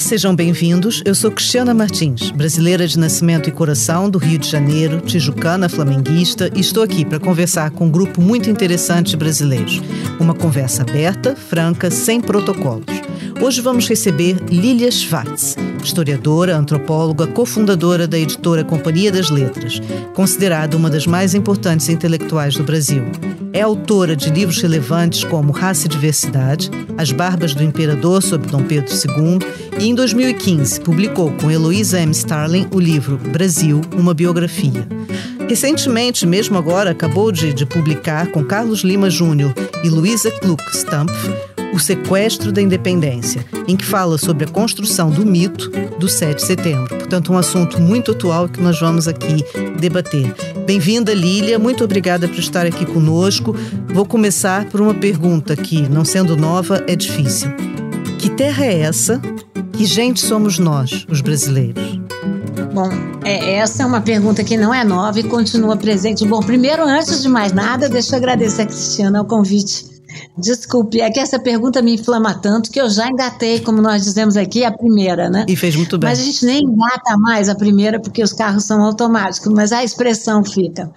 Olá, sejam bem-vindos. Eu sou Cristiana Martins, brasileira de nascimento e coração do Rio de Janeiro, tijucana, flamenguista, e estou aqui para conversar com um grupo muito interessante de brasileiros. Uma conversa aberta, franca, sem protocolos. Hoje vamos receber Lilia Schwartz, historiadora, antropóloga, cofundadora da editora Companhia das Letras, considerada uma das mais importantes intelectuais do Brasil. É autora de livros relevantes como Raça e Diversidade, As Barbas do Imperador sob Dom Pedro II e, em 2015, publicou com Heloísa M. Starling o livro Brasil, uma biografia. Recentemente, mesmo agora, acabou de, de publicar com Carlos Lima Júnior e Luísa Kluck-Stampf o Sequestro da Independência, em que fala sobre a construção do mito do 7 de setembro. Portanto, um assunto muito atual que nós vamos aqui debater. Bem-vinda, Lília. Muito obrigada por estar aqui conosco. Vou começar por uma pergunta que, não sendo nova, é difícil. Que terra é essa? Que gente somos nós, os brasileiros? Bom, é, essa é uma pergunta que não é nova e continua presente. Bom, primeiro, antes de mais nada, deixa eu agradecer a Cristiana o convite Desculpe, é que essa pergunta me inflama tanto que eu já engatei, como nós dizemos aqui, a primeira, né? E fez muito bem. Mas a gente nem engata mais a primeira porque os carros são automáticos, mas a expressão fica.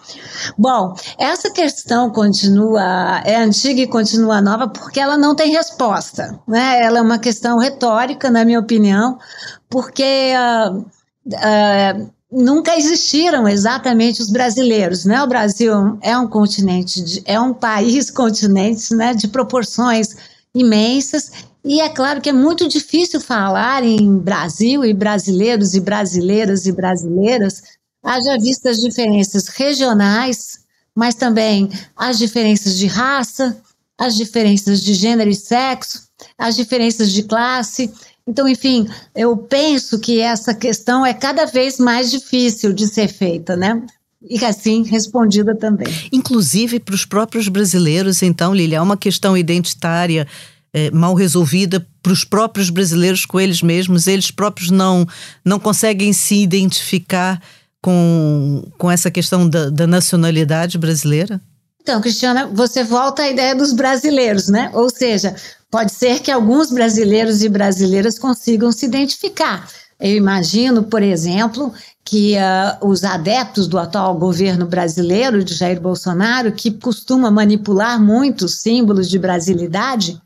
Bom, essa questão continua, é antiga e continua nova porque ela não tem resposta, né? Ela é uma questão retórica, na minha opinião, porque. Uh, uh, nunca existiram exatamente os brasileiros, né? O Brasil é um continente, de, é um país continente, né, de proporções imensas. E é claro que é muito difícil falar em Brasil e brasileiros e brasileiras e brasileiras, haja vista as diferenças regionais, mas também as diferenças de raça, as diferenças de gênero e sexo, as diferenças de classe então, enfim, eu penso que essa questão é cada vez mais difícil de ser feita, né? E assim respondida também. Inclusive para os próprios brasileiros, então, Lilia, é uma questão identitária é, mal resolvida para os próprios brasileiros com eles mesmos, eles próprios não, não conseguem se identificar com, com essa questão da, da nacionalidade brasileira? Então, Cristiana, você volta à ideia dos brasileiros, né? Ou seja, pode ser que alguns brasileiros e brasileiras consigam se identificar. Eu imagino, por exemplo, que uh, os adeptos do atual governo brasileiro, de Jair Bolsonaro, que costuma manipular muitos símbolos de brasilidade,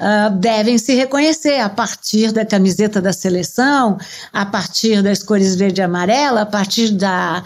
uh, devem se reconhecer a partir da camiseta da seleção, a partir das cores verde e amarela, a partir da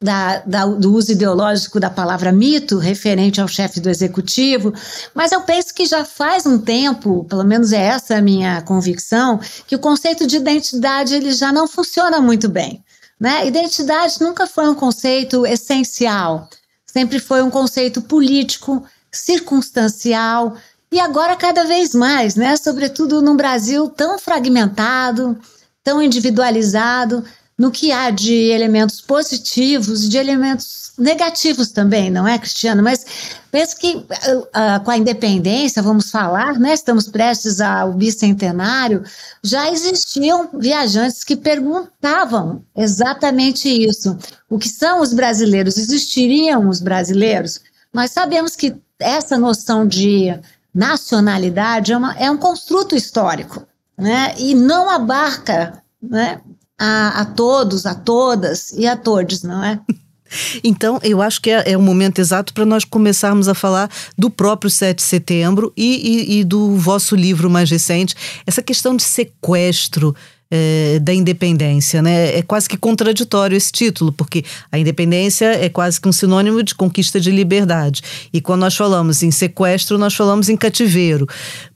da, da, do uso ideológico da palavra mito, referente ao chefe do executivo, mas eu penso que já faz um tempo, pelo menos é essa a minha convicção, que o conceito de identidade ele já não funciona muito bem. Né? Identidade nunca foi um conceito essencial, sempre foi um conceito político, circunstancial, e agora cada vez mais, né? sobretudo num Brasil tão fragmentado, tão individualizado, no que há de elementos positivos e de elementos negativos também, não é, Cristiano? Mas penso que uh, com a independência, vamos falar, né? Estamos prestes ao bicentenário, já existiam viajantes que perguntavam exatamente isso. O que são os brasileiros? Existiriam os brasileiros? Nós sabemos que essa noção de nacionalidade é, uma, é um construto histórico, né? E não abarca né, a, a todos, a todas e a todos, não é? Então, eu acho que é, é o momento exato para nós começarmos a falar do próprio 7 de setembro e, e, e do vosso livro mais recente, essa questão de sequestro é, da independência, né? É quase que contraditório esse título, porque a independência é quase que um sinônimo de conquista de liberdade. E quando nós falamos em sequestro, nós falamos em cativeiro.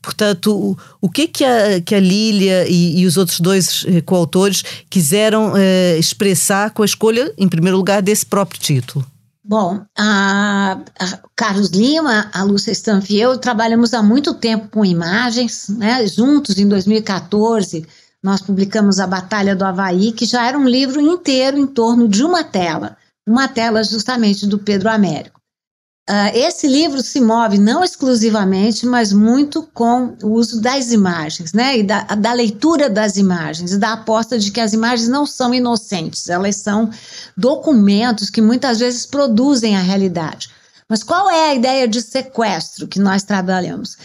Portanto, o, o que que a, que a Lília e, e os outros dois eh, coautores quiseram eh, expressar com a escolha, em primeiro lugar, desse próprio título? Bom, a, a, Carlos Lima, a Lúcia Stanfi eu trabalhamos há muito tempo com imagens, né, juntos em 2014 nós publicamos A Batalha do Havaí, que já era um livro inteiro em torno de uma tela, uma tela justamente do Pedro Américo. Uh, esse livro se move não exclusivamente, mas muito com o uso das imagens, né? E da, da leitura das imagens, e da aposta de que as imagens não são inocentes, elas são documentos que muitas vezes produzem a realidade. Mas qual é a ideia de sequestro que nós trabalhamos?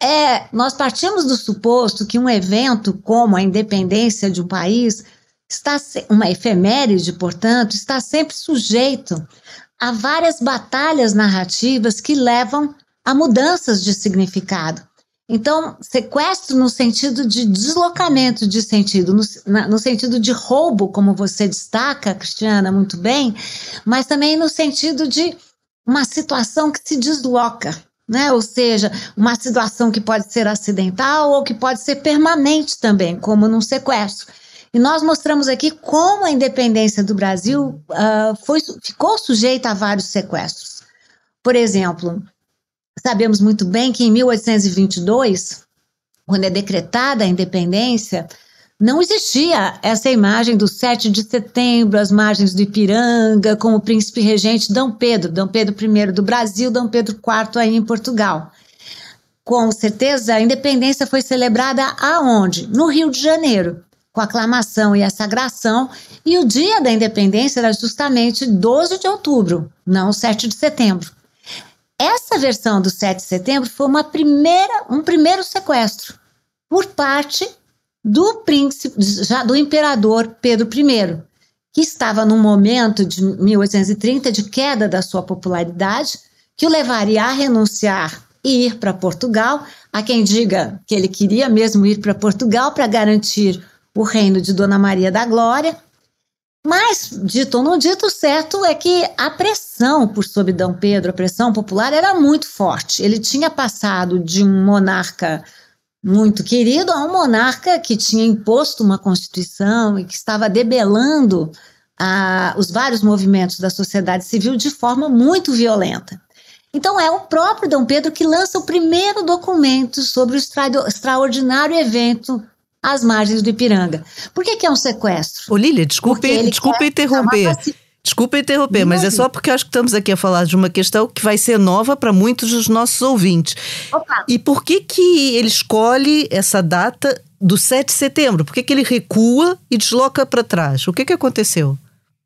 É, nós partimos do suposto que um evento como a independência de um país está uma efeméride, portanto, está sempre sujeito a várias batalhas narrativas que levam a mudanças de significado. Então, sequestro no sentido de deslocamento de sentido, no, na, no, sentido de roubo, como você destaca, Cristiana, muito bem, mas também no sentido de uma situação que se desloca, né? Ou seja, uma situação que pode ser acidental ou que pode ser permanente também, como num sequestro. E nós mostramos aqui como a independência do Brasil uh, foi, ficou sujeita a vários sequestros. Por exemplo, Sabemos muito bem que em 1822, quando é decretada a independência, não existia essa imagem do 7 de setembro, as margens do Ipiranga, com o príncipe regente Dom Pedro, Dom Pedro I do Brasil, Dom Pedro IV aí em Portugal. Com certeza, a independência foi celebrada aonde? No Rio de Janeiro, com aclamação e a sagração, e o dia da independência era justamente 12 de outubro, não 7 de setembro. Essa versão do 7 de setembro foi uma primeira, um primeiro sequestro por parte do príncipe, já do imperador Pedro I, que estava num momento de 1830 de queda da sua popularidade, que o levaria a renunciar e ir para Portugal. Há quem diga que ele queria mesmo ir para Portugal para garantir o reino de Dona Maria da Glória, mas, dito ou não dito, certo é que a pressão por sobre Dom Pedro, a pressão popular, era muito forte. Ele tinha passado de um monarca muito querido a um monarca que tinha imposto uma constituição e que estava debelando a, os vários movimentos da sociedade civil de forma muito violenta. Então é o próprio Dom Pedro que lança o primeiro documento sobre o extra, extraordinário evento às margens do Ipiranga. Por que, que é um sequestro? Ô, Lília, desculpe, desculpe interromper. Desculpa interromper, mas é só porque acho que estamos aqui a falar de uma questão que vai ser nova para muitos dos nossos ouvintes. Opa. E por que que ele escolhe essa data do 7 de setembro? Por que, que ele recua e desloca para trás? O que, que aconteceu?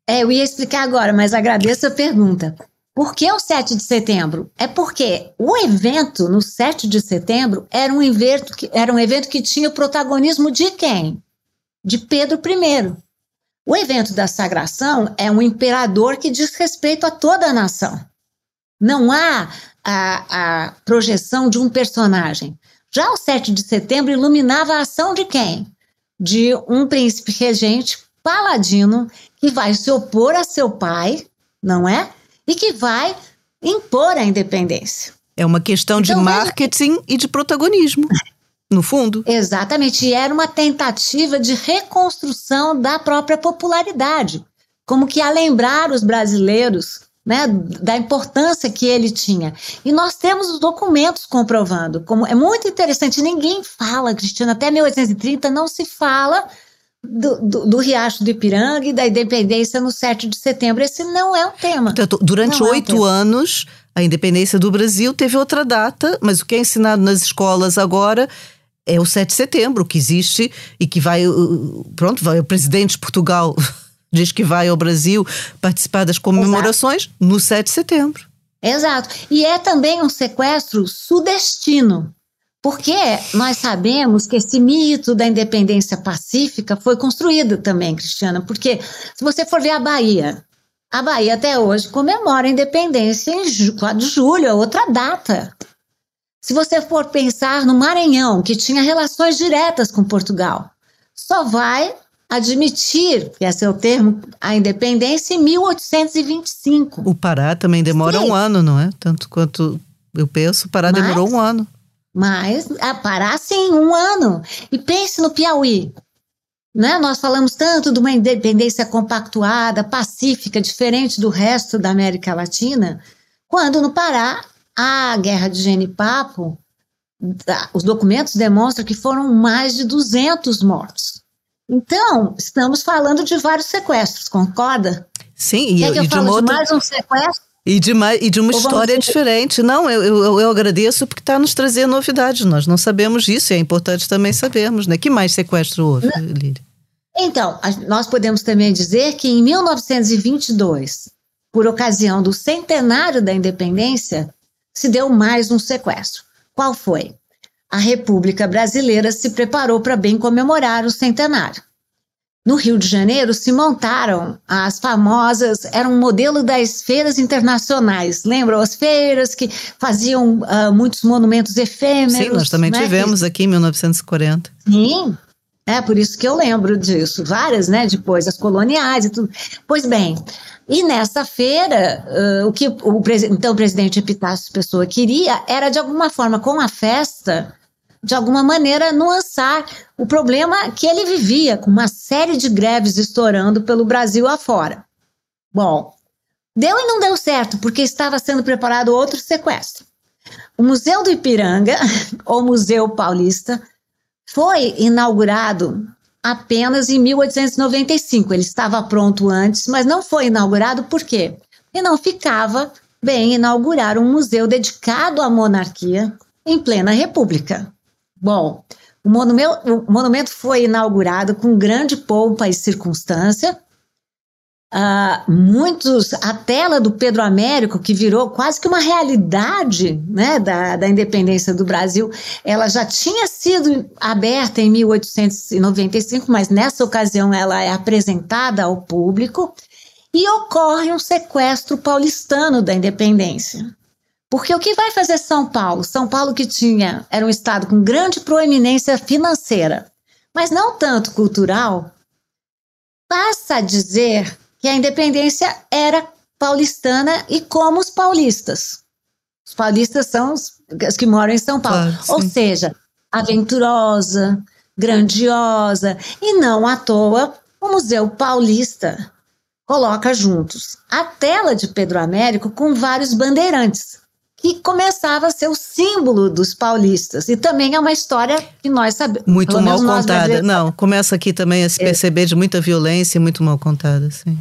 É, eu ia explicar agora, mas agradeço a pergunta. Por que o 7 de setembro? É porque o evento no 7 de setembro era um evento que, era um evento que tinha o protagonismo de quem? De Pedro I. O evento da sagração é um imperador que diz respeito a toda a nação. Não há a, a projeção de um personagem. Já o 7 de setembro iluminava a ação de quem? De um príncipe regente paladino que vai se opor a seu pai, não é? e que vai impor a independência. É uma questão então, de marketing veja... e de protagonismo, no fundo. Exatamente, e era uma tentativa de reconstrução da própria popularidade, como que a lembrar os brasileiros né, da importância que ele tinha. E nós temos os documentos comprovando. Como é muito interessante, ninguém fala, Cristina, até 1830 não se fala do, do, do, Riacho do Ipiranga e da independência no 7 de setembro. Esse não é um tema. Portanto, durante oito é um anos, a independência do Brasil teve outra data, mas o que é ensinado nas escolas agora é o 7 de setembro, que existe e que vai. Pronto, vai o presidente de Portugal diz que vai ao Brasil participar das comemorações Exato. no 7 de setembro. Exato. E é também um sequestro sudestino. Porque nós sabemos que esse mito da independência pacífica foi construído também, Cristiana. Porque se você for ver a Bahia, a Bahia até hoje comemora a independência em 4 de julho, é outra data. Se você for pensar no Maranhão, que tinha relações diretas com Portugal, só vai admitir, que esse é o termo, a independência em 1825. O Pará também demora Sim. um ano, não é? Tanto quanto eu penso, o Pará Mas, demorou um ano. Mas a parar sim, um ano. E pense no Piauí. Né? Nós falamos tanto de uma independência compactuada, pacífica, diferente do resto da América Latina, quando no Pará, a guerra de Genipapo, os documentos demonstram que foram mais de 200 mortos. Então, estamos falando de vários sequestros, concorda? Sim, e, eu e de, uma outra... mais um sequestro? E de, uma, e de uma história diferente. Não, eu, eu, eu agradeço porque está nos trazendo novidades. Nós não sabemos disso e é importante também sabermos, né? Que mais sequestro houve, Lília? Então, nós podemos também dizer que em 1922, por ocasião do centenário da independência, se deu mais um sequestro. Qual foi? a República Brasileira se preparou para bem comemorar o centenário. No Rio de Janeiro se montaram as famosas, era um modelo das feiras internacionais. Lembram as feiras que faziam uh, muitos monumentos efêmeros? Sim, nós também né? tivemos aqui em 1940. Sim, é por isso que eu lembro disso. Várias, né? Depois as coloniais e tudo. Pois bem, e nessa feira, uh, o que o então o presidente Epitácio Pessoa queria era de alguma forma com a festa de alguma maneira, nuançar o problema que ele vivia, com uma série de greves estourando pelo Brasil afora. Bom, deu e não deu certo, porque estava sendo preparado outro sequestro. O Museu do Ipiranga, ou Museu Paulista, foi inaugurado apenas em 1895. Ele estava pronto antes, mas não foi inaugurado por quê? E não ficava bem inaugurar um museu dedicado à monarquia em plena república. Bom, o monumento, o monumento foi inaugurado com grande pompa e circunstância. Uh, muitos, a tela do Pedro Américo, que virou quase que uma realidade né, da, da independência do Brasil, ela já tinha sido aberta em 1895, mas nessa ocasião ela é apresentada ao público e ocorre um sequestro paulistano da independência. Porque o que vai fazer São Paulo? São Paulo que tinha era um estado com grande proeminência financeira, mas não tanto cultural, passa a dizer que a independência era paulistana e como os paulistas. Os paulistas são os, os que moram em São Paulo. Claro, Ou seja, aventurosa, grandiosa, e não à toa o Museu Paulista coloca juntos a tela de Pedro Américo com vários bandeirantes que começava a ser o símbolo dos paulistas. E também é uma história que nós sabemos. Muito mal contada. Não, começa aqui também a se é. perceber de muita violência e muito mal contada, sim.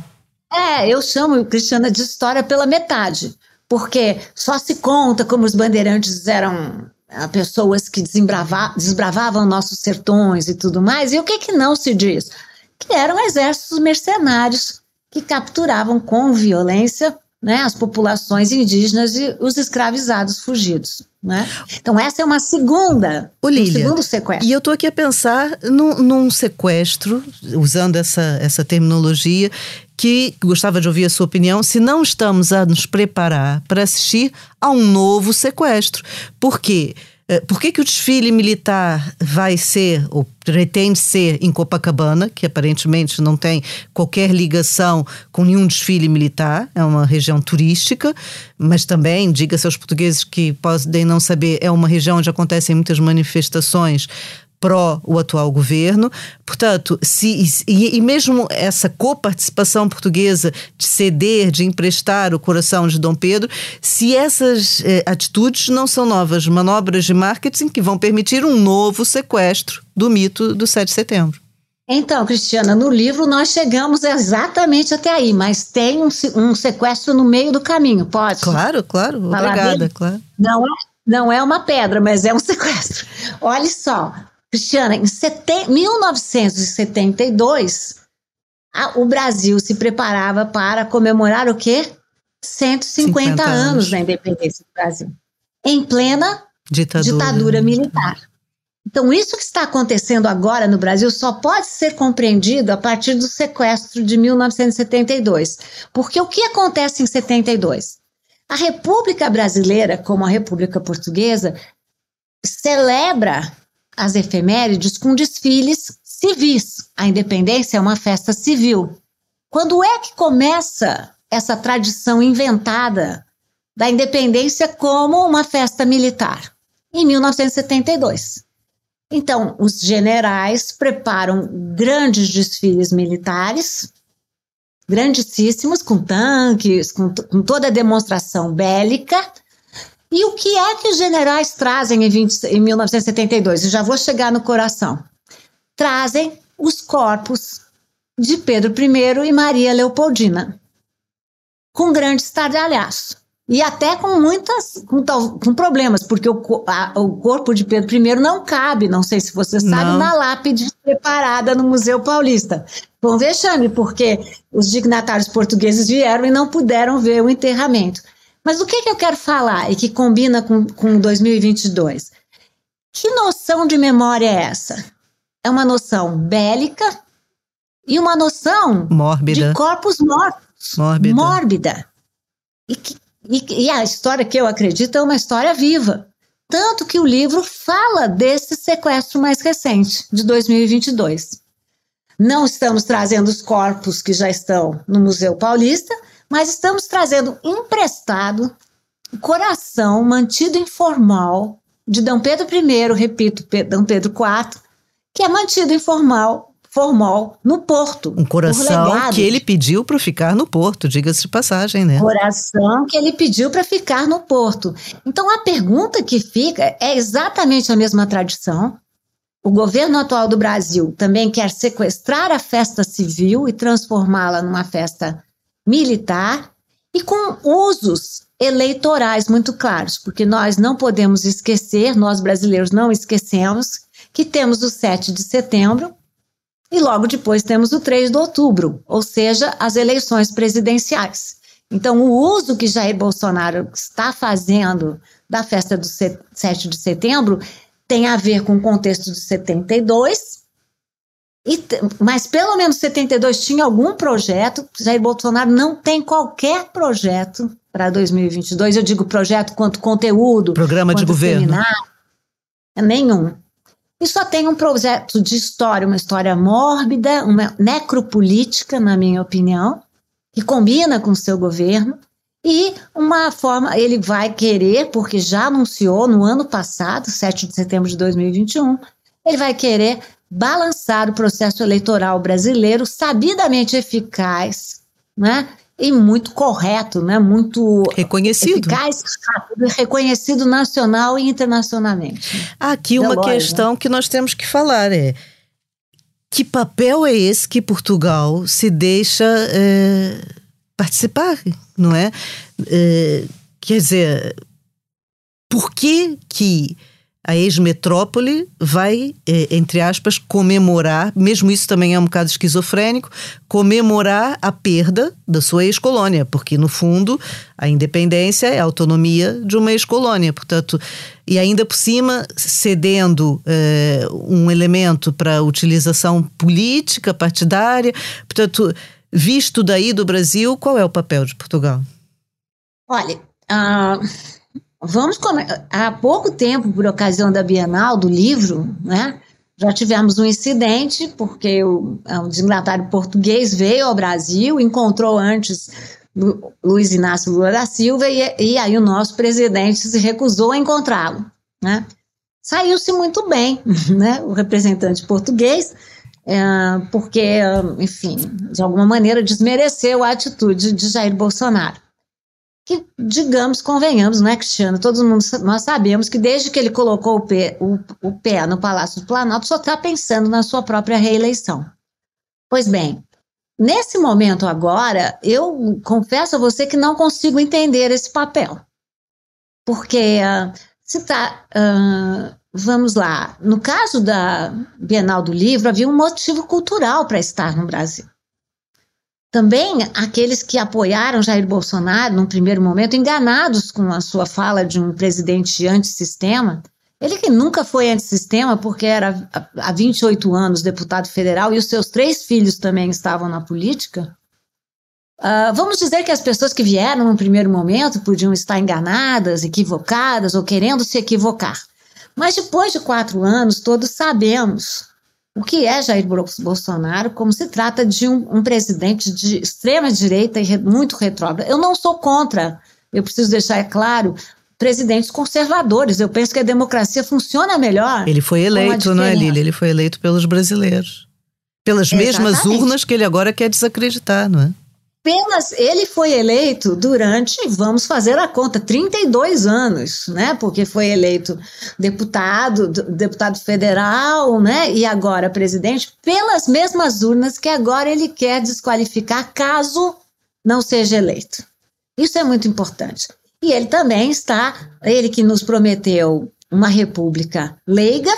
É, eu chamo, Cristiana, de história pela metade. Porque só se conta como os bandeirantes eram ah, pessoas que desbravavam nossos sertões e tudo mais. E o que, que não se diz? Que eram exércitos mercenários que capturavam com violência né, as populações indígenas e os escravizados fugidos. Né? Então, essa é uma segunda, Ô, Lília, um segundo sequestro. E eu estou aqui a pensar num, num, sequestro, usando essa, essa terminologia, que gostava de ouvir a sua opinião, se não estamos a nos preparar para assistir a um novo sequestro. Por quê? Eh, por que, que o desfile militar vai ser, ou pretende ser, em Copacabana, que aparentemente não tem qualquer ligação com nenhum desfile militar, é uma região turística, mas também, diga-se aos portugueses que podem não saber, é uma região onde acontecem muitas manifestações pró o atual governo. Portanto, se, e, e mesmo essa coparticipação portuguesa de ceder, de emprestar o coração de Dom Pedro, se essas eh, atitudes não são novas manobras de marketing que vão permitir um novo sequestro do mito do 7 de setembro. Então, Cristiana, no livro nós chegamos exatamente até aí, mas tem um, um sequestro no meio do caminho, pode? Claro, claro, obrigada, claro. Não é, não é uma pedra, mas é um sequestro. Olha só, Cristiana, em 1972, a, o Brasil se preparava para comemorar o quê? 150 anos. anos da independência do Brasil. Em plena ditadura. ditadura militar. Então, isso que está acontecendo agora no Brasil só pode ser compreendido a partir do sequestro de 1972. Porque o que acontece em 72? A República Brasileira, como a República Portuguesa, celebra as efemérides com desfiles civis. A independência é uma festa civil. Quando é que começa essa tradição inventada da independência como uma festa militar? Em 1972. Então, os generais preparam grandes desfiles militares, grandíssimos, com tanques, com, com toda a demonstração bélica, e o que é que os generais trazem em, 20, em 1972? Eu já vou chegar no coração. Trazem os corpos de Pedro I e Maria Leopoldina, com grande estardalhaço. E até com muitas, com, com problemas, porque o, a, o, corpo de Pedro I não cabe, não sei se você sabe, não. na lápide preparada no Museu Paulista. Um vexame, porque os dignatários portugueses vieram e não puderam ver o enterramento. Mas o que, que eu quero falar e que combina com, com 2022? Que noção de memória é essa? É uma noção bélica e uma noção mórbida. de corpos mortos. Mórbida. Mórbida. E, que, e, e a história que eu acredito é uma história viva. Tanto que o livro fala desse sequestro mais recente, de 2022. Não estamos trazendo os corpos que já estão no Museu Paulista, mas estamos trazendo emprestado o coração mantido informal de D. Pedro I, repito, D. Pedro IV, que é mantido informal formal no porto. Um coração que ele pediu para ficar no porto, diga-se de passagem, né? Coração que ele pediu para ficar no porto. Então a pergunta que fica é exatamente a mesma tradição. O governo atual do Brasil também quer sequestrar a festa civil e transformá-la numa festa militar e com usos eleitorais muito claros, porque nós não podemos esquecer, nós brasileiros não esquecemos, que temos o 7 de setembro e logo depois temos o 3 de outubro, ou seja, as eleições presidenciais. Então, o uso que Jair Bolsonaro está fazendo da festa do 7 de setembro tem a ver com o contexto de 72, e, mas pelo menos 72 tinha algum projeto. Jair Bolsonaro não tem qualquer projeto para 2022. Eu digo projeto quanto conteúdo, programa de governo. Nenhum. E só tem um projeto de história, uma história mórbida, uma necropolítica, na minha opinião, que combina com o seu governo, e uma forma, ele vai querer, porque já anunciou no ano passado, 7 de setembro de 2021, ele vai querer balançar o processo eleitoral brasileiro sabidamente eficaz, né? e muito correto, né? muito reconhecido, eficaz, rápido, reconhecido nacional e internacionalmente. Aqui uma questão que nós temos que falar é que papel é esse que Portugal se deixa é, participar, não é? é? Quer dizer, por que que a ex-metrópole vai, eh, entre aspas, comemorar, mesmo isso também é um bocado esquizofrênico, comemorar a perda da sua ex-colônia, porque no fundo a independência é a autonomia de uma ex-colônia, portanto, e ainda por cima cedendo eh, um elemento para utilização política, partidária, portanto, visto daí do Brasil, qual é o papel de Portugal? Olha, uh Vamos há pouco tempo, por ocasião da Bienal do livro, né? Já tivemos um incidente porque o, é, o designatário português veio ao Brasil, encontrou antes Luiz Inácio Lula da Silva e, e aí o nosso presidente se recusou a encontrá-lo, né? Saiu-se muito bem, né? O representante português, é, porque, enfim, de alguma maneira desmereceu a atitude de Jair Bolsonaro que, digamos, convenhamos, não é, Cristiano? Todo mundo, nós sabemos que desde que ele colocou o pé, o, o pé no Palácio do Planalto, só está pensando na sua própria reeleição. Pois bem, nesse momento agora, eu confesso a você que não consigo entender esse papel. Porque uh, se está. Uh, vamos lá, no caso da Bienal do Livro, havia um motivo cultural para estar no Brasil. Também aqueles que apoiaram Jair Bolsonaro, num primeiro momento, enganados com a sua fala de um presidente antissistema, ele que nunca foi antissistema porque era há 28 anos deputado federal e os seus três filhos também estavam na política. Uh, vamos dizer que as pessoas que vieram no primeiro momento podiam estar enganadas, equivocadas ou querendo se equivocar. Mas depois de quatro anos, todos sabemos o que é Jair Bolsonaro, como se trata de um, um presidente de extrema direita e re, muito retrógrado. Eu não sou contra, eu preciso deixar claro, presidentes conservadores. Eu penso que a democracia funciona melhor. Ele foi eleito, não é, Lília? Ele foi eleito pelos brasileiros. Pelas Exatamente. mesmas urnas que ele agora quer desacreditar, não é? Apenas ele foi eleito durante, vamos fazer a conta, 32 anos, né? Porque foi eleito deputado, deputado federal, né? E agora presidente, pelas mesmas urnas que agora ele quer desqualificar caso não seja eleito. Isso é muito importante. E ele também está, ele que nos prometeu uma república leiga,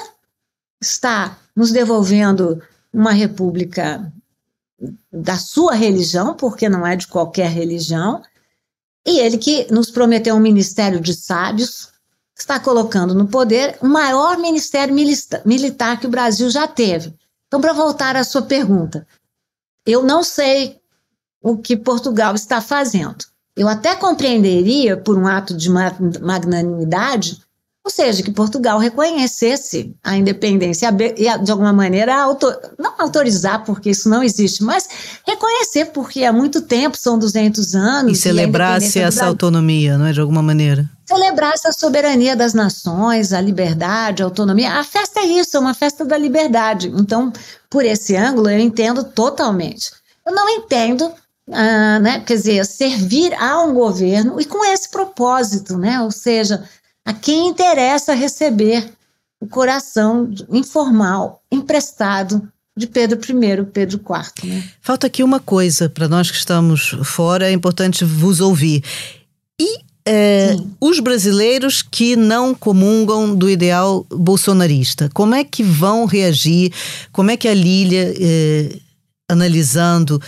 está nos devolvendo uma república da sua religião, porque não é de qualquer religião, e ele que nos prometeu um ministério de sábios, está colocando no poder o maior ministério militar que o Brasil já teve. Então, para voltar à sua pergunta, eu não sei o que Portugal está fazendo. Eu até compreenderia, por um ato de magnanimidade, ou seja, que Portugal reconhecesse a independência e, de alguma maneira, autor, não autorizar, porque isso não existe, mas reconhecer, porque há muito tempo, são 200 anos. E celebrasse e essa autonomia, não é? De alguma maneira. Celebrasse a soberania das nações, a liberdade, a autonomia. A festa é isso, é uma festa da liberdade. Então, por esse ângulo, eu entendo totalmente. Eu não entendo ah, né, quer dizer, servir a um governo e com esse propósito, né, ou seja, a quem interessa receber o coração informal, emprestado de Pedro I, Pedro IV. Né? Falta aqui uma coisa para nós que estamos fora, é importante vos ouvir. E é, os brasileiros que não comungam do ideal bolsonarista, como é que vão reagir? Como é que a Lília, é, analisando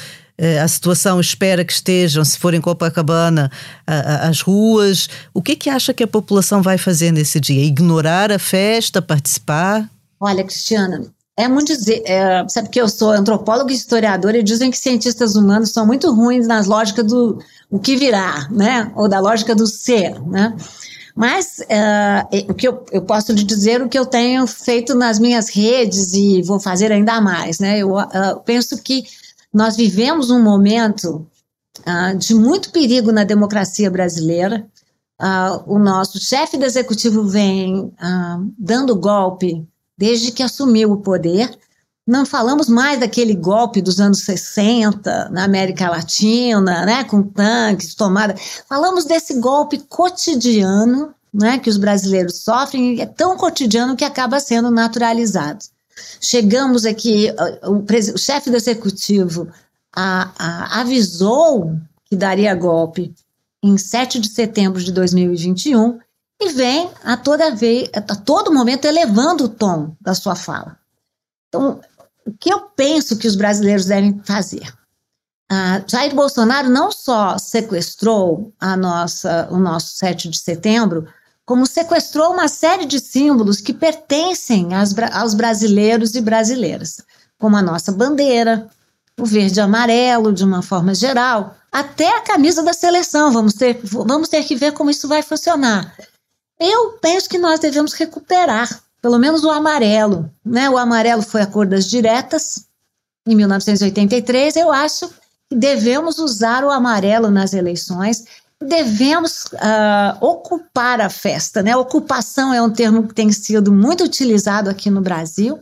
a situação espera que estejam, se forem Copacabana, as ruas. O que, que acha que a população vai fazer nesse dia? Ignorar a festa, participar? Olha, Cristiana, é muito dizer, é, sabe que eu sou antropóloga e historiadora e dizem que cientistas humanos são muito ruins nas lógicas do o que virá, né? Ou da lógica do ser, né? Mas uh, o que eu, eu, posso lhe dizer o que eu tenho feito nas minhas redes e vou fazer ainda mais, né? Eu uh, penso que nós vivemos um momento uh, de muito perigo na democracia brasileira. Uh, o nosso chefe do executivo vem uh, dando golpe desde que assumiu o poder. Não falamos mais daquele golpe dos anos 60 na América Latina, né, com tanques, tomada. Falamos desse golpe cotidiano né, que os brasileiros sofrem, é tão cotidiano que acaba sendo naturalizado. Chegamos aqui, o, o chefe do executivo a, a, avisou que daria golpe em 7 de setembro de 2021 e vem a toda vez, a todo momento elevando o tom da sua fala. Então, o que eu penso que os brasileiros devem fazer? Uh, Jair Bolsonaro não só sequestrou a nossa, o nosso 7 de setembro, como sequestrou uma série de símbolos que pertencem aos brasileiros e brasileiras, como a nossa bandeira, o verde e amarelo, de uma forma geral, até a camisa da seleção. Vamos ter, vamos ter que ver como isso vai funcionar. Eu penso que nós devemos recuperar, pelo menos o amarelo. Né? O amarelo foi a cor das diretas, em 1983. Eu acho que devemos usar o amarelo nas eleições devemos uh, ocupar a festa, né? Ocupação é um termo que tem sido muito utilizado aqui no Brasil,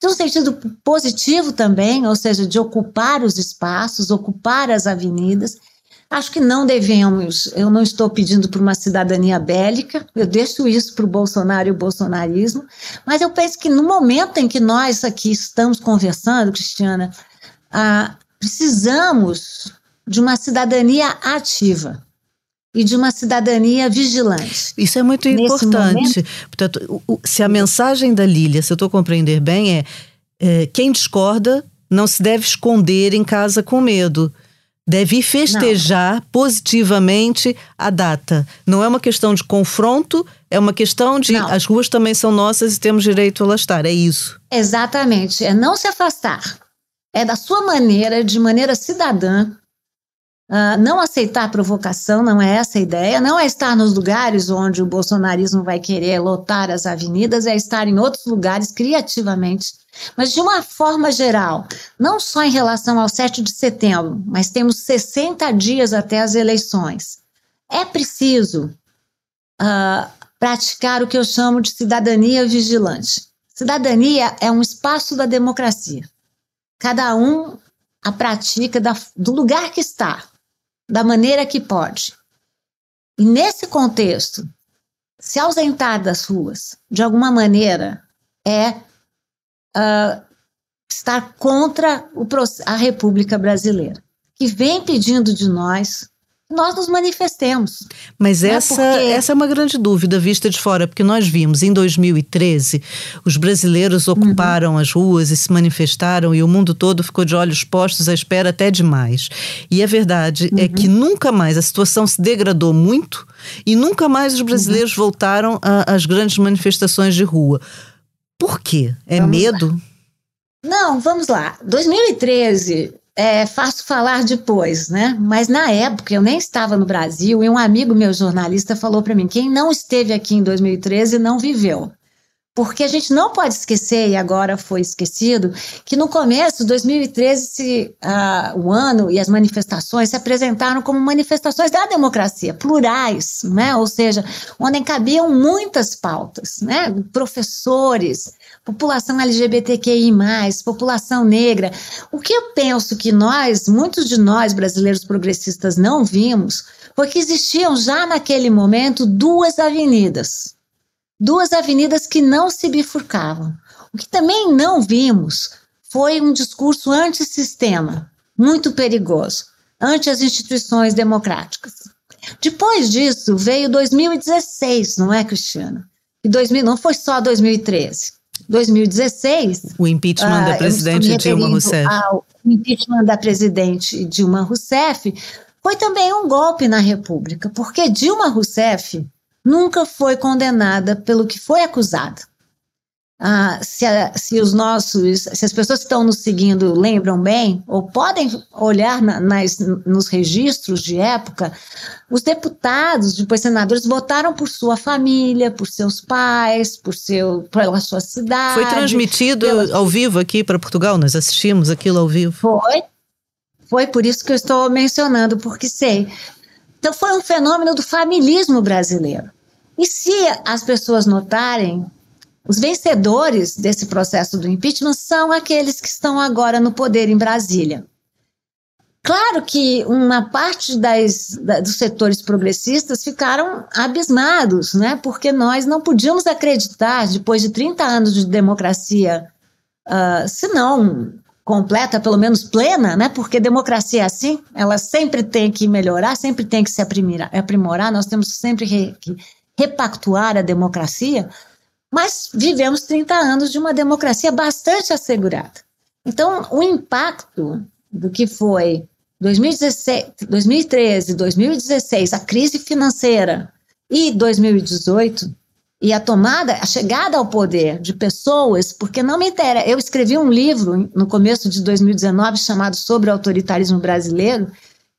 de um sentido positivo também, ou seja, de ocupar os espaços, ocupar as avenidas. Acho que não devemos, eu não estou pedindo por uma cidadania bélica, eu deixo isso para o Bolsonaro e o bolsonarismo, mas eu penso que no momento em que nós aqui estamos conversando, Cristiana, ah, precisamos de uma cidadania ativa e de uma cidadania vigilante. Isso é muito importante. Momento... Portanto, se a mensagem da Lília, se eu estou compreender bem, é, é quem discorda não se deve esconder em casa com medo deve festejar não. positivamente a data. Não é uma questão de confronto, é uma questão de não. as ruas também são nossas e temos direito a lá estar. É isso. Exatamente. É não se afastar. É da sua maneira, de maneira cidadã, Uh, não aceitar provocação, não é essa a ideia, não é estar nos lugares onde o bolsonarismo vai querer lotar as avenidas, é estar em outros lugares criativamente, mas de uma forma geral, não só em relação ao 7 de setembro, mas temos 60 dias até as eleições. É preciso uh, praticar o que eu chamo de cidadania vigilante. Cidadania é um espaço da democracia. Cada um a pratica da, do lugar que está da maneira que pode. E nesse contexto, se ausentar das ruas, de alguma maneira, é uh, estar contra o, a República Brasileira, que vem pedindo de nós nós nos manifestemos. Mas né? essa, porque... essa é uma grande dúvida vista de fora, porque nós vimos em 2013 os brasileiros ocuparam uhum. as ruas e se manifestaram e o mundo todo ficou de olhos postos à espera até demais. E a verdade é uhum. é que nunca mais a situação se degradou muito e nunca mais os brasileiros uhum. voltaram às grandes manifestações de rua. Por quê? É vamos medo? Lá. Não, vamos lá. 2013 é falar depois, né? Mas na época eu nem estava no Brasil e um amigo meu jornalista falou para mim: quem não esteve aqui em 2013 não viveu. Porque a gente não pode esquecer, e agora foi esquecido, que no começo, 2013, se, o ano e as manifestações se apresentaram como manifestações da democracia, plurais, né? ou seja, onde cabiam muitas pautas, né? professores, população LGBTQI, população negra. O que eu penso que nós, muitos de nós brasileiros progressistas, não vimos foi que existiam já naquele momento duas avenidas duas avenidas que não se bifurcavam. O que também não vimos foi um discurso antissistema, muito perigoso, ante as instituições democráticas. Depois disso veio 2016, não é, Cristiana? E 2000, não foi só 2013. 2016. O impeachment da ah, presidente Dilma Rousseff. Ao impeachment da presidente Dilma Rousseff foi também um golpe na República, porque Dilma Rousseff nunca foi condenada pelo que foi acusada. Ah, se, a, se, os nossos, se as pessoas que estão nos seguindo lembram bem, ou podem olhar na, nas, nos registros de época, os deputados, depois senadores, votaram por sua família, por seus pais, por seu, pela sua cidade. Foi transmitido pela... ao vivo aqui para Portugal, nós assistimos aquilo ao vivo. Foi, foi por isso que eu estou mencionando, porque sei. Então foi um fenômeno do familismo brasileiro. E se as pessoas notarem, os vencedores desse processo do impeachment são aqueles que estão agora no poder em Brasília. Claro que uma parte das, da, dos setores progressistas ficaram abismados, né? porque nós não podíamos acreditar, depois de 30 anos de democracia, uh, se não completa, pelo menos plena, né? porque democracia é assim, ela sempre tem que melhorar, sempre tem que se aprimorar, nós temos sempre que repactuar a democracia, mas vivemos 30 anos de uma democracia bastante assegurada. Então, o impacto do que foi 2016, 2013, 2016, a crise financeira e 2018 e a tomada, a chegada ao poder de pessoas, porque não me interessa. Eu escrevi um livro no começo de 2019 chamado Sobre o Autoritarismo Brasileiro,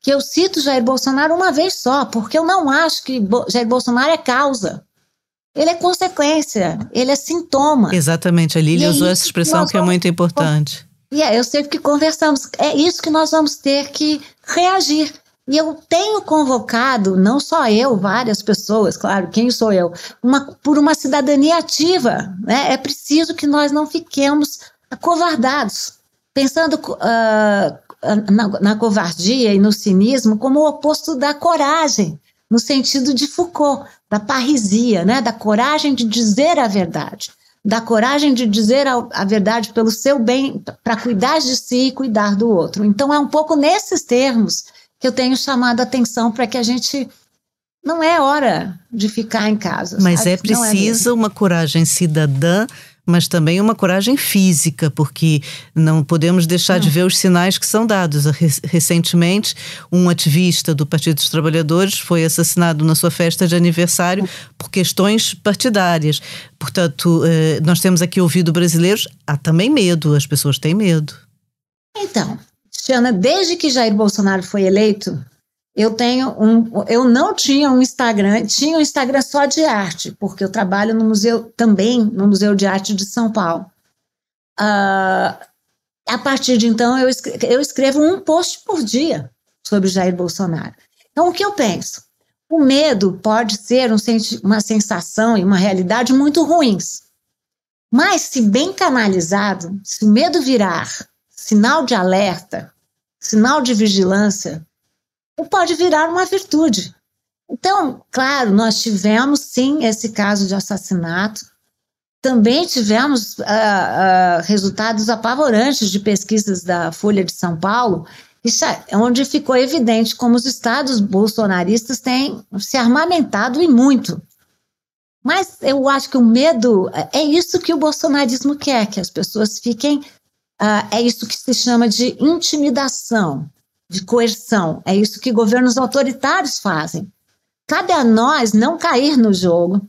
que eu cito Jair Bolsonaro uma vez só, porque eu não acho que Jair Bolsonaro é causa. Ele é consequência, ele é sintoma. Exatamente, a Lília usou essa expressão que, que é muito importante. E é, eu sei que conversamos, é isso que nós vamos ter que reagir. E eu tenho convocado, não só eu, várias pessoas, claro, quem sou eu, uma, por uma cidadania ativa. Né? É preciso que nós não fiquemos acovardados, pensando uh, na, na covardia e no cinismo como o oposto da coragem, no sentido de Foucault, da parrisia, né? da coragem de dizer a verdade, da coragem de dizer a, a verdade pelo seu bem, para cuidar de si e cuidar do outro. Então, é um pouco nesses termos que eu tenho chamado a atenção para que a gente. Não é hora de ficar em casa. Mas sabe? é preciso é uma coragem cidadã mas também uma coragem física, porque não podemos deixar de ver os sinais que são dados. Recentemente, um ativista do Partido dos Trabalhadores foi assassinado na sua festa de aniversário por questões partidárias. Portanto, eh, nós temos aqui ouvido brasileiros, há também medo, as pessoas têm medo. Então, Tiana, desde que Jair Bolsonaro foi eleito, eu tenho um, eu não tinha um Instagram, tinha um Instagram só de arte, porque eu trabalho no museu também no Museu de Arte de São Paulo. Uh, a partir de então eu escrevo, eu escrevo um post por dia sobre Jair Bolsonaro. Então o que eu penso? O medo pode ser um, uma sensação e uma realidade muito ruins. Mas, se bem canalizado, se o medo virar sinal de alerta, sinal de vigilância, pode virar uma virtude. Então, claro, nós tivemos sim esse caso de assassinato, também tivemos uh, uh, resultados apavorantes de pesquisas da Folha de São Paulo, é onde ficou evidente como os estados bolsonaristas têm se armamentado e muito. Mas eu acho que o medo é isso que o bolsonarismo quer, que as pessoas fiquem. Uh, é isso que se chama de intimidação, de coerção. É isso que governos autoritários fazem. Cabe a nós não cair no jogo,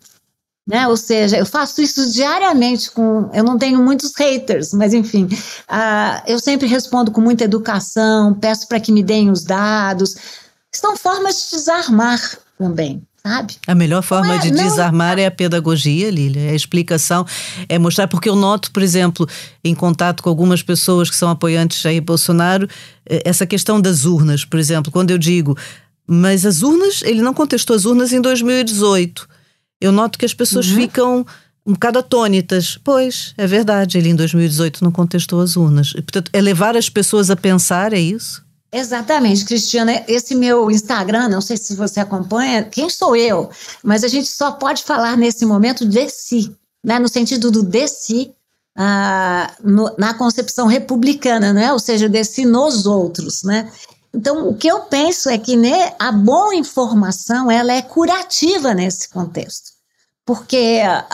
né? Ou seja, eu faço isso diariamente com. Eu não tenho muitos haters, mas enfim, uh, eu sempre respondo com muita educação, peço para que me deem os dados. São formas de desarmar também. Sabe? A melhor forma é, de não... desarmar é a pedagogia, Lília, é a explicação, é mostrar, porque eu noto, por exemplo, em contato com algumas pessoas que são apoiantes Jair Bolsonaro, eh, essa questão das urnas, por exemplo, quando eu digo, mas as urnas, ele não contestou as urnas em 2018 eu noto que as pessoas uhum. ficam um bocado atônitas. Pois, é verdade, ele em 2018 não contestou as urnas. E, portanto, é levar as pessoas a pensar, é isso? Exatamente, Cristiana. Esse meu Instagram, não sei se você acompanha, quem sou eu? Mas a gente só pode falar nesse momento de si, né? no sentido do de si, ah, no, na concepção republicana, né? ou seja, de si nos outros. Né? Então, o que eu penso é que né, a boa informação ela é curativa nesse contexto. Porque a,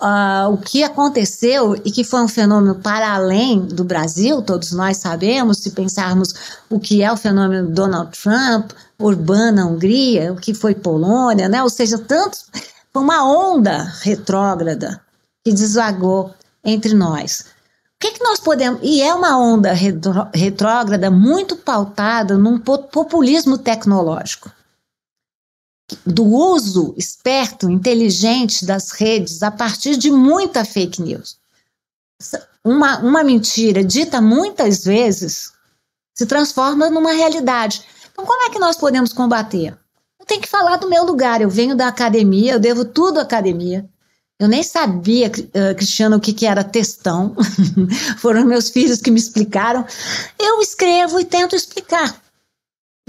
a, o que aconteceu e que foi um fenômeno para além do Brasil, todos nós sabemos, se pensarmos o que é o fenômeno Donald Trump, Urbana, Hungria, o que foi Polônia, né? ou seja, tantos, foi uma onda retrógrada que desvagou entre nós que, que nós podemos. E é uma onda retrógrada muito pautada num populismo tecnológico. Do uso esperto, inteligente das redes a partir de muita fake news. Uma, uma mentira dita muitas vezes se transforma numa realidade. Então, como é que nós podemos combater? Eu tenho que falar do meu lugar. Eu venho da academia, eu devo tudo à academia. Eu nem sabia, uh, Cristiano, o que, que era textão. Foram meus filhos que me explicaram. Eu escrevo e tento explicar.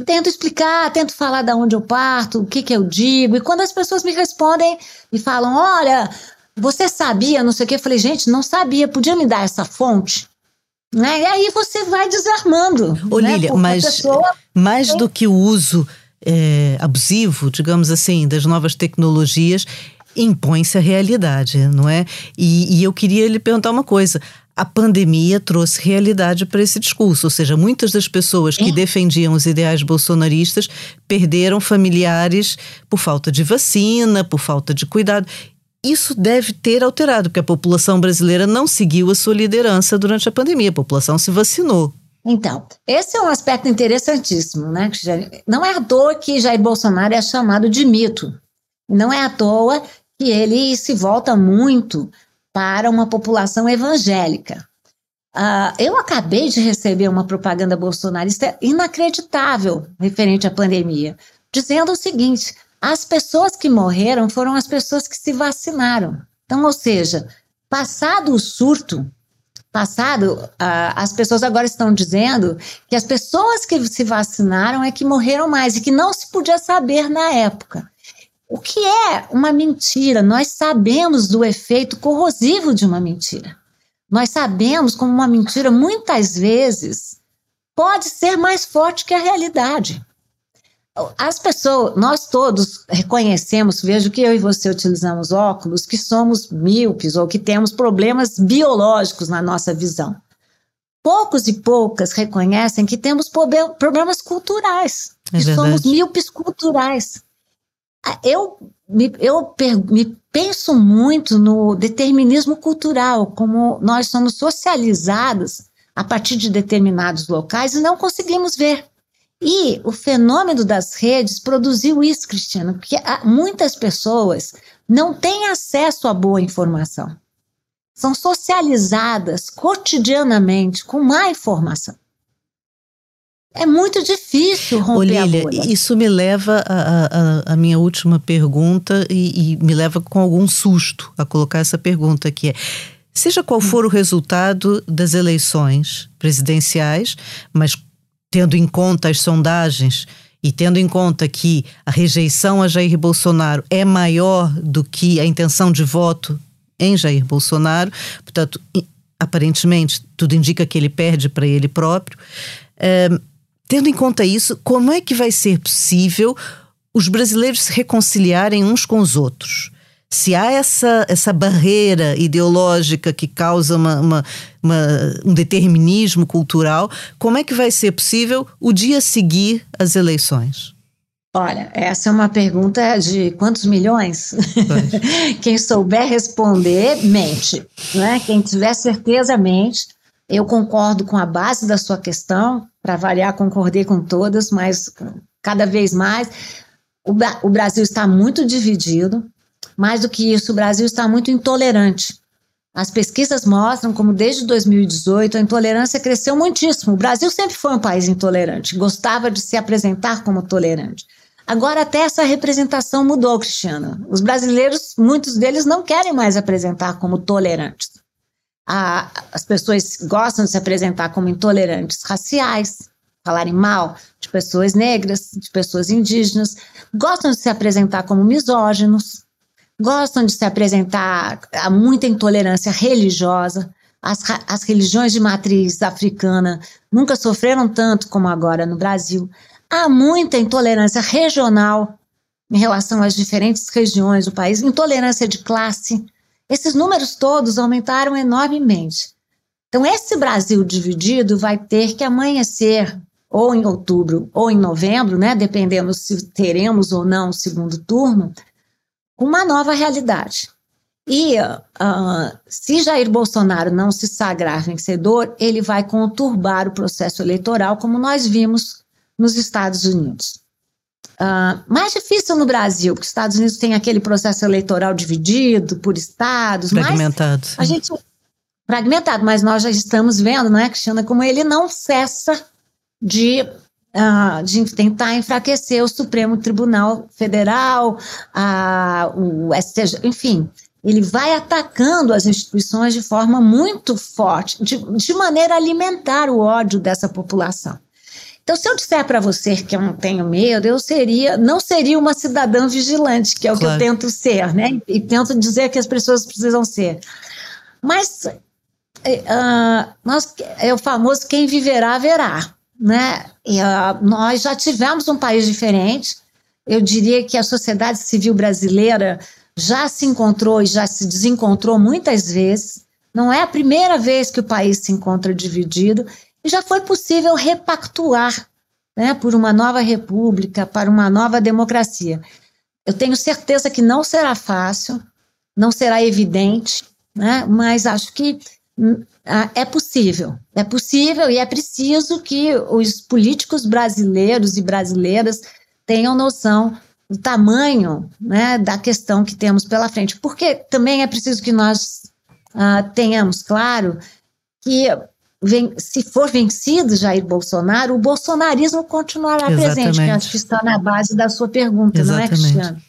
Tento explicar, tento falar de onde eu parto, o que, que eu digo. E quando as pessoas me respondem e falam: Olha, você sabia, não sei o que, eu falei: Gente, não sabia, podia me dar essa fonte? Né? E aí você vai desarmando. Ô, né? Lília, mas pessoa... mais do que o uso é, abusivo, digamos assim, das novas tecnologias, impõe-se a realidade, não é? E, e eu queria lhe perguntar uma coisa a pandemia trouxe realidade para esse discurso, ou seja, muitas das pessoas que é. defendiam os ideais bolsonaristas perderam familiares por falta de vacina, por falta de cuidado. Isso deve ter alterado, porque a população brasileira não seguiu a sua liderança durante a pandemia, a população se vacinou. Então, esse é um aspecto interessantíssimo, né? Não é à toa que Jair Bolsonaro é chamado de mito. Não é à toa que ele se volta muito para uma população evangélica. Uh, eu acabei de receber uma propaganda bolsonarista inacreditável referente à pandemia, dizendo o seguinte: as pessoas que morreram foram as pessoas que se vacinaram. Então, ou seja, passado o surto, passado, uh, as pessoas agora estão dizendo que as pessoas que se vacinaram é que morreram mais e que não se podia saber na época. O que é uma mentira? Nós sabemos do efeito corrosivo de uma mentira. Nós sabemos como uma mentira muitas vezes pode ser mais forte que a realidade. As pessoas, nós todos reconhecemos, vejo que eu e você utilizamos óculos, que somos míopes ou que temos problemas biológicos na nossa visão. Poucos e poucas reconhecem que temos problemas culturais, é que verdade. somos míopes culturais. Eu me, eu me penso muito no determinismo cultural, como nós somos socializados a partir de determinados locais e não conseguimos ver. E o fenômeno das redes produziu isso, Cristiano, porque muitas pessoas não têm acesso à boa informação. São socializadas cotidianamente com má informação. É muito difícil romper Olília, a bolha. Isso me leva à minha última pergunta e, e, me leva com algum susto a colocar essa pergunta que é seja qual for o resultado das eleições presidenciais, mas tendo em conta as sondagens e tendo em conta que a rejeição a Jair Bolsonaro é maior do que a intenção de voto em Jair Bolsonaro, portanto, aparentemente tudo indica que ele perde para ele próprio. É, tendo em conta isso, como é que vai ser possível os brasileiros se reconciliarem uns com os outros? Se há essa, essa barreira ideológica que causa uma, uma, uma, um determinismo cultural, como é que vai ser possível o dia seguir as eleições? Olha, essa é uma pergunta de quantos milhões? Quem souber responder, mente. Né? Quem tiver certeza, mente. Eu concordo com a base da sua questão, para variar, concordei com todas, mas cada vez mais. O, o Brasil está muito dividido. Mais do que isso, o Brasil está muito intolerante. As pesquisas mostram como desde 2018 a intolerância cresceu muitíssimo. O Brasil sempre foi um país intolerante, gostava de se apresentar como tolerante. Agora até essa representação mudou, Cristiana. Os brasileiros, muitos deles não querem mais apresentar como tolerantes. As pessoas gostam de se apresentar como intolerantes raciais, falarem mal de pessoas negras, de pessoas indígenas, gostam de se apresentar como misóginos, gostam de se apresentar a muita intolerância religiosa. As, as religiões de matriz africana nunca sofreram tanto como agora no Brasil. Há muita intolerância regional em relação às diferentes regiões do país, intolerância de classe. Esses números todos aumentaram enormemente. Então, esse Brasil dividido vai ter que amanhecer ou em outubro ou em novembro, né, dependendo se teremos ou não o segundo turno, uma nova realidade. E uh, se Jair Bolsonaro não se sagrar vencedor, ele vai conturbar o processo eleitoral, como nós vimos nos Estados Unidos. Uh, mais difícil no Brasil, porque os Estados Unidos tem aquele processo eleitoral dividido por estados. Fragmentado. a gente fragmentado, mas nós já estamos vendo, não é, Cristiana, como ele não cessa de, uh, de tentar enfraquecer o Supremo Tribunal Federal, uh, o STJ, enfim. Ele vai atacando as instituições de forma muito forte, de, de maneira a alimentar o ódio dessa população. Então, se eu disser para você que eu não tenho medo, eu seria, não seria uma cidadã vigilante, que é o claro. que eu tento ser, né? E tento dizer que as pessoas precisam ser. Mas uh, nós, é o famoso quem viverá, verá, né? E, uh, nós já tivemos um país diferente. Eu diria que a sociedade civil brasileira já se encontrou e já se desencontrou muitas vezes. Não é a primeira vez que o país se encontra dividido já foi possível repactuar né, por uma nova república, para uma nova democracia. Eu tenho certeza que não será fácil, não será evidente, né, mas acho que hum, é possível. É possível e é preciso que os políticos brasileiros e brasileiras tenham noção do tamanho né, da questão que temos pela frente. Porque também é preciso que nós uh, tenhamos claro que se for vencido Jair Bolsonaro, o bolsonarismo continuará Exatamente. presente, que acho que está na base da sua pergunta, Exatamente. não é, Cristiano?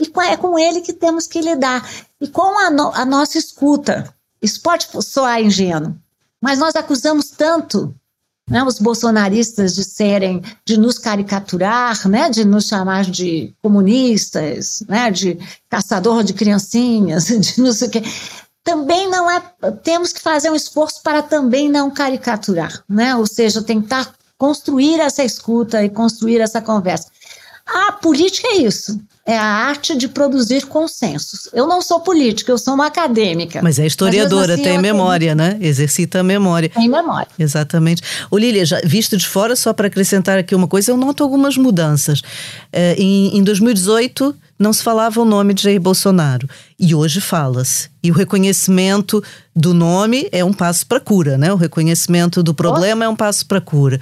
E é com ele que temos que lidar. E com a, no, a nossa escuta. Isso pode soar ingênuo, mas nós acusamos tanto né, os bolsonaristas de serem, de nos caricaturar, né, de nos chamar de comunistas, né, de caçador de criancinhas, de não sei o quê também não é. Temos que fazer um esforço para também não caricaturar, né? Ou seja, tentar construir essa escuta e construir essa conversa. A política é isso. É a arte de produzir consensos. Eu não sou política, eu sou uma acadêmica. Mas é historiadora, assim, tem memória, né? Exercita a memória. Tem memória. Exatamente. Ô Lília, já, visto de fora, só para acrescentar aqui uma coisa, eu noto algumas mudanças. É, em, em 2018 não se falava o nome de Jair Bolsonaro. E hoje fala-se. E o reconhecimento do nome é um passo para a cura, né? O reconhecimento do problema é um passo para a cura.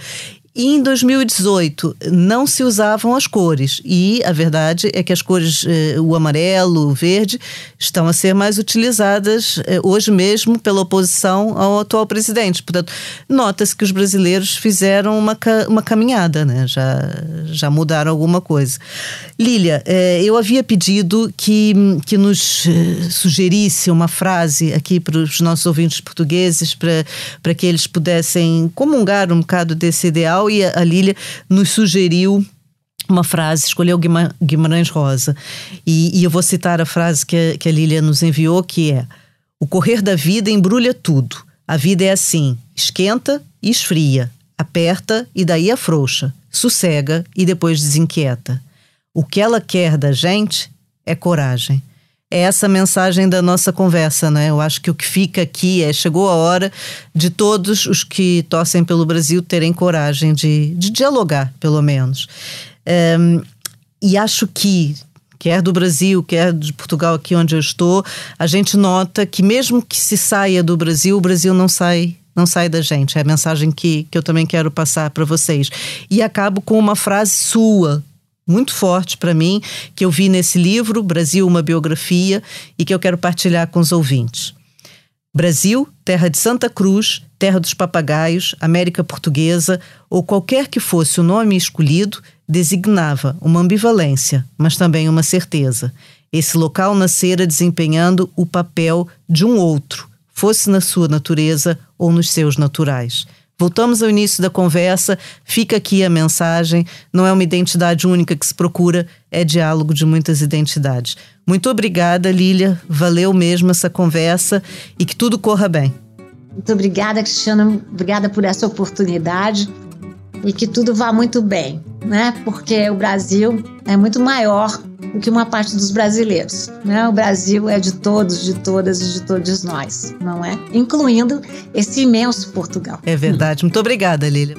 E em 2018 não se usavam as cores. E a verdade é que as cores, eh, o amarelo, o verde, estão a ser mais utilizadas eh, hoje mesmo pela oposição ao atual presidente. Portanto, nota-se que os brasileiros fizeram uma, uma caminhada, né? já, já mudaram alguma coisa. Lília, eh, eu havia pedido que, que nos sugerisse uma frase aqui para os nossos ouvintes portugueses, para que eles pudessem comungar um bocado desse ideal e a, a Lília nos sugeriu uma frase, escolheu Guimarães Rosa. E, e, eu vou citar a frase que a, que a Lília nos enviou, que é: O correr da vida embrulha tudo. A vida é assim, esquenta e esfria. aperta e daí afrouxa, sossega e depois desinquieta. O que ela quer da gente é coragem. É essa mensagem da nossa conversa, né? Eu acho que o que fica aqui é chegou a hora de todos os que torcem pelo Brasil terem coragem de, de dialogar, pelo menos. Um, e acho que quer do Brasil, quer de Portugal, aqui onde eu estou, a gente nota que mesmo que se saia do Brasil, o Brasil não sai não sai da gente. É a mensagem que, que eu também quero passar para vocês. E acabo com uma frase sua, muito forte para mim, que eu vi nesse livro, Brasil, uma biografia, e que eu quero partilhar com os ouvintes. Brasil, terra de Santa Cruz, terra dos papagaios, América Portuguesa, ou qualquer que fosse o nome escolhido, designava uma ambivalência, mas também uma certeza. Esse local nascera desempenhando o papel de um outro, fosse na sua natureza ou nos seus naturais. Voltamos ao início da conversa, fica aqui a mensagem: não é uma identidade única que se procura, é diálogo de muitas identidades. Muito obrigada, Lília, valeu mesmo essa conversa e que tudo corra bem. Muito obrigada, Cristiana, obrigada por essa oportunidade e que tudo vá muito bem, né? Porque o Brasil é muito maior do que uma parte dos brasileiros, né? O Brasil é de todos, de todas e de todos nós, não é? Incluindo esse imenso Portugal. É verdade. Muito obrigada, Lília.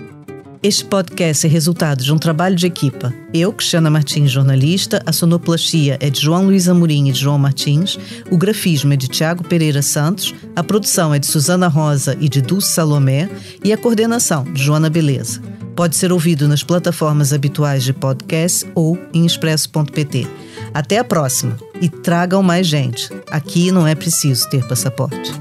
Este podcast é resultado de um trabalho de equipa. Eu, Cristiana Martins, jornalista, a sonoplastia é de João Luiz Amorim e de João Martins, o grafismo é de Tiago Pereira Santos, a produção é de Suzana Rosa e de Dulce Salomé e a coordenação de Joana Beleza. Pode ser ouvido nas plataformas habituais de podcast ou em expresso.pt. Até a próxima e tragam mais gente. Aqui não é preciso ter passaporte.